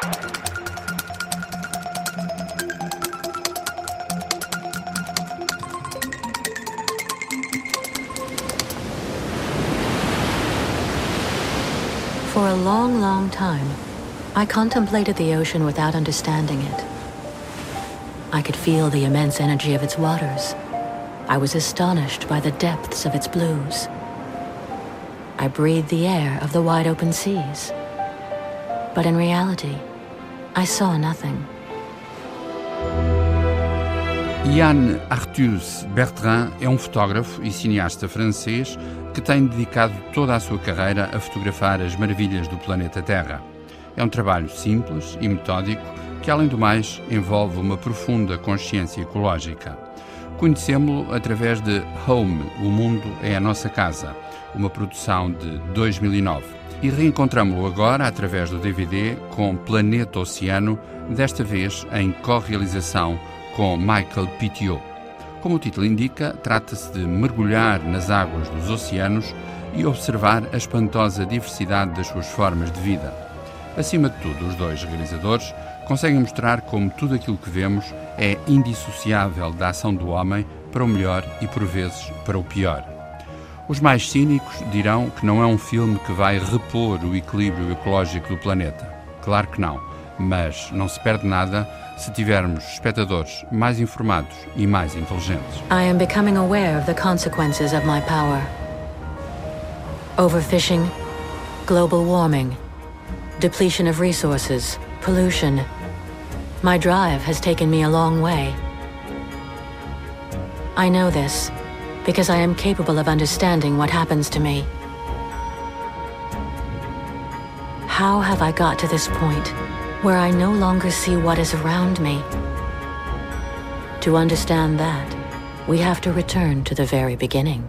For a long, long time, I contemplated the ocean without understanding it. I could feel the immense energy of its waters. I was astonished by the depths of its blues. I breathed the air of the wide open seas. But in reality, I saw nothing. Yann Arthus Bertrand é um fotógrafo e cineasta francês que tem dedicado toda a sua carreira a fotografar as maravilhas do planeta Terra. É um trabalho simples e metódico que, além do mais, envolve uma profunda consciência ecológica. Conhecemos-lo através de Home, O Mundo é a Nossa Casa, uma produção de 2009. E reencontramos-lo agora através do DVD com Planeta Oceano, desta vez em co-realização com Michael Pitiot. Como o título indica, trata-se de mergulhar nas águas dos oceanos e observar a espantosa diversidade das suas formas de vida. Acima de tudo, os dois realizadores conseguem mostrar como tudo aquilo que vemos é indissociável da ação do homem para o melhor e, por vezes, para o pior. Os mais cínicos dirão que não é um filme que vai repor o equilíbrio ecológico do planeta. Claro que não, mas não se perde nada se tivermos espectadores mais informados e mais inteligentes. I am becoming aware of the consequences of my power. Overfishing, global warming, depletion of resources, pollution. My drive has taken me a long way. I know this because I am capable of understanding what happens to me. How have I got to this point where I no longer see what is around me? To understand that, we have to return to the very beginning.